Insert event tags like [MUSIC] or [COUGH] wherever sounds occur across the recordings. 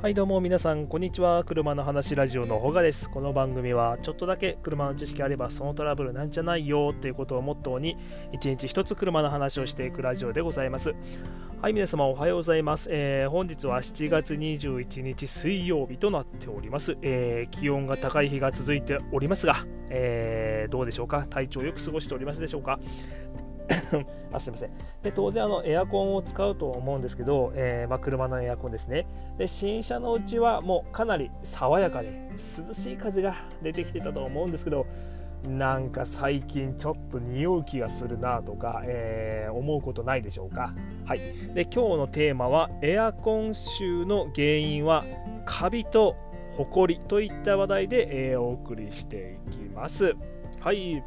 はいどうも皆さんこんにちは。車の話ラジオのほがです。この番組はちょっとだけ車の知識あればそのトラブルなんじゃないよっていうことをモットーに一日一つ車の話をしていくラジオでございます。はい皆様おはようございます、えー、本日は7月21日水曜日となっております、えー、気温が高い日が続いておりますが、えー、どうでしょうか？体調よく過ごしておりますでしょうか？[LAUGHS] あすみません。で当然あのエアコンを使うと思うんですけど、えー、まあ、車のエアコンですね。で新車のうちはもうかなり爽やかで涼しい風が出てきてたと思うんですけどなんか最近ちょっと匂う気がするなとか、えー、思うことないでしょうか。はい。で今日のテーマはエアコン臭の原因はカビとホコリといった話題で、えー、お送りしていきます。はい。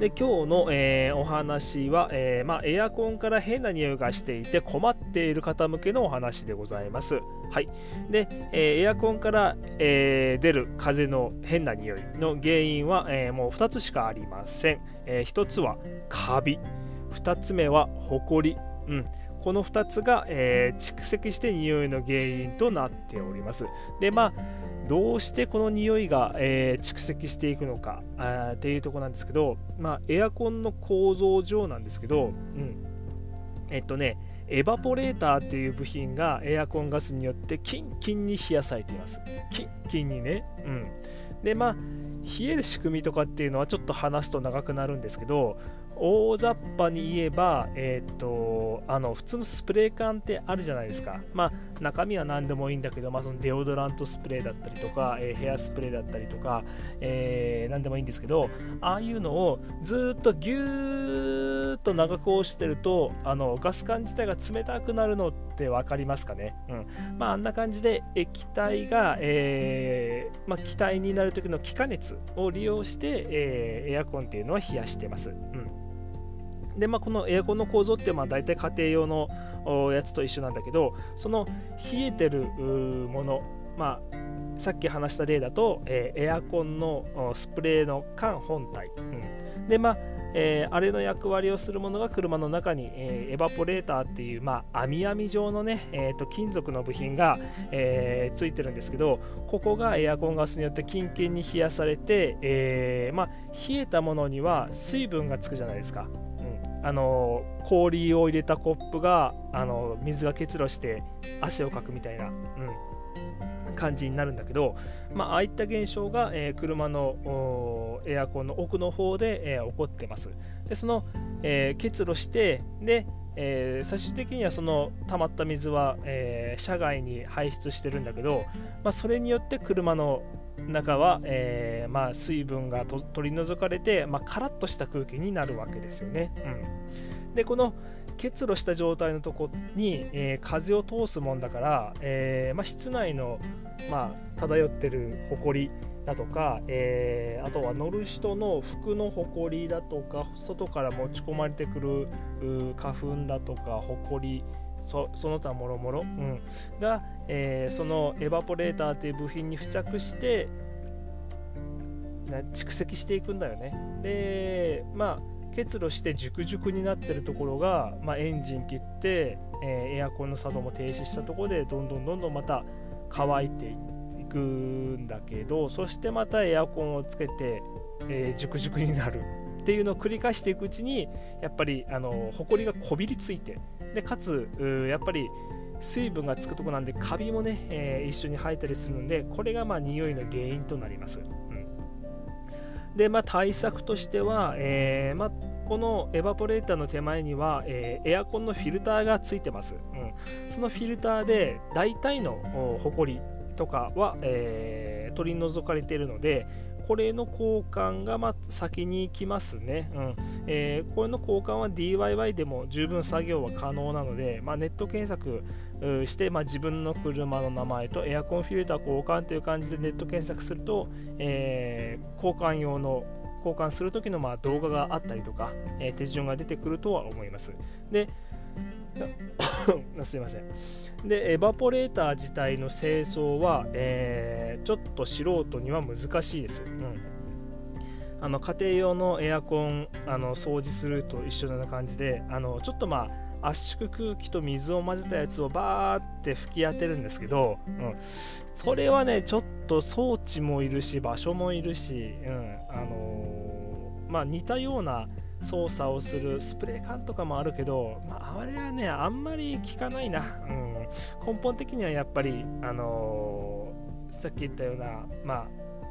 で今日の、えー、お話は、えー、まあ、エアコンから変な匂いがしていて困っている方向けのお話でございます。はい、で、えー、エアコンから、え出る風の変な匂いの原因は、えもう2つしかありません。え1つはカビ、2つ目はホコリ。うんこの2つが、え蓄積して匂いの原因となっております。で、まあどうしてこの匂いが、えー、蓄積していくのかあっていうとこなんですけど、まあ、エアコンの構造上なんですけど、うん、えっとねエバポレーターっていう部品がエアコンガスによってキンキンに冷やされています。キンキンにね。うん。で、まあ、冷える仕組みとかっていうのはちょっと話すと長くなるんですけど、大雑把に言えば、えー、っと、あの、普通のスプレー缶ってあるじゃないですか。まあ、中身は何でもいいんだけど、まあ、そのデオドラントスプレーだったりとか、えー、ヘアスプレーだったりとか、えー、何でもいいんですけど、ああいうのをずっとギューッと長く押してると、あの、ガス管自体が冷たくなるのって分かりますかね？うん。まあ、あんな感じで液体が、えー、まあ、気体になる時の気化熱を利用して、えー、エアコンっていうのは冷やしてます。うんで、まあ、このエアコンの構造ってまあ大体家庭用のやつと一緒なんだけどその冷えてるもの、まあ、さっき話した例だと、えー、エアコンのスプレーの缶本体、うん、でまあえー、あれの役割をするものが車の中に、えー、エバポレーターっていう、まあ、網網状のね、えーと、金属の部品が、えー、ついてるんですけどここがエアコンガスによってキンキンに冷やされて、えまあ、冷えたものには水分がつくじゃないですか。あの氷を入れたコップがあの水が結露して汗をかくみたいな、うん、感じになるんだけど、まあ、あいった現象が、えー、車のエアコンの奥の方で、えー、起こってます。でその、えー、結露してで、え最終的にはその溜まった水は、え車外に排出してるんだけど、まあ、それによって車の中は、えー、まあ、水分が取り除かれて、まあ、カラッとした空気になるわけですよね。うん、でこの結露した状態のとこに、えー、風を通すもんだから、えー、まあ、室内の、まあ、漂ってるほこりだとか、えー、あとは乗る人の服のほこりだとか外から持ち込まれてくる花粉だとかほこりその他もろもろが、えー、そのエバポレーターという部品に付着して蓄積していくんだよね。でまあ結露して熟熟になってるところが、まあ、エンジン切って、えー、エアコンの作動も停止したところでどんどんどんどんまた乾いていってくんだけどそしてまたエアコンをつけて、えー、熟熟になるっていうのを繰り返していくうちにやっぱりあの埃がこびりついてでかつやっぱり水分がつくとこなんでカビもね、えー、一緒に生えたりするんでこれがまあ匂いの原因となります、うん、でまあ対策としては、えー、まあこのエバポレーターの手前には、えー、エアコンのフィルターがついてます、うん、そのフィルターで大体のホコリとかは、えー、取り除かれているのでこれの交換がま先に行きますね、うんえー、これの交換は DIY でも十分作業は可能なので、まあ、ネット検索して、まあ、自分の車の名前とエアコンフィルター交換という感じでネット検索すると、えー、交換用の交換する時のま動画があったりとか、えー、手順が出てくるとは思います。で [LAUGHS] すいません。で、エバポレーター自体の清掃は、えー、ちょっと素人には難しいです。うんあの家庭用のエアコンあの掃除すると一緒な感じであのちょっとまあ圧縮空気と水を混ぜたやつをバーって吹き当てるんですけど、うん、それはねちょっと装置もいるし場所もいるし、うんあのー、まあ、似たような操作をするスプレー缶とかもあるけど、まあ、あれはねあんまり効かないな、うん、根本的にはやっぱり、あのー、さっき言ったような、ま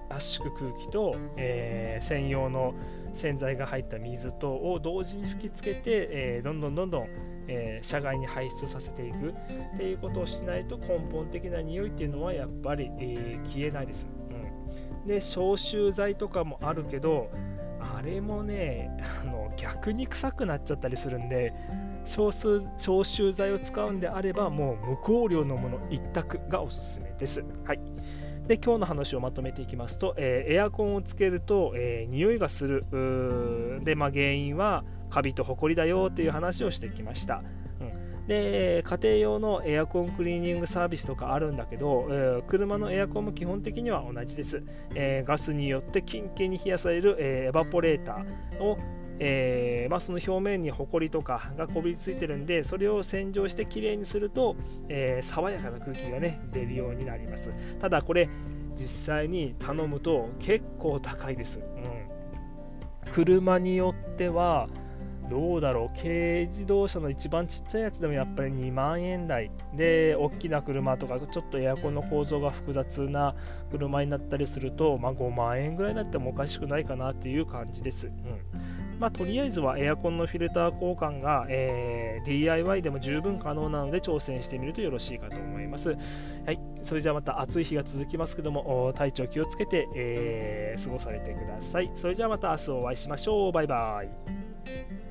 あ、圧縮空気と、えー、専用の洗剤が入った水とを同時に吹きつけて、えー、どんどんどんどん、えー、車外に排出させていく。っていうことをしないと根本的な匂いっていうのはやっぱり、えー、消えないです、うん、で消臭剤とかもあるけどあれもね [LAUGHS] あの逆に臭くなっちゃったりするんで消消臭剤を使うんであればもう無香料のもの一択がおすすめです。はい。で今日の話をまとめていきますと、えー、エアコンをつけると、えー、匂いがする。で、まあ、原因はカビとホコリだよっていう話をしてきました、うん、で家庭用のエアコンクリーニングサービスとかあるんだけど、えー、車のエアコンも基本的には同じです、えガスによってキンキンに冷やされる、えエバポレーターをえー、まあ、その表面にホコリとかがこびりついてるんでそれを洗浄してきれいにすると、えー、爽やかな空気がね出るようになります。ただこれ実際に頼むと結構高いです、うん、車によってはどうだろう軽自動車の一番ちっちゃいやつでもやっぱり2万円台で大きな車とかちょっとエアコンの構造が複雑な車になったりすると、まあ、5万円ぐらいになってもおかしくないかなっていう感じです、うんまあ、とりあえずはエアコンのフィルター交換が、えー、DIY でも十分可能なので挑戦してみるとよろしいかと思います。はい、それじゃあまた暑い日が続きますけども、体調気をつけて、えー、過ごされてください。それじゃあまた明日お会いしましょう。バイバイ。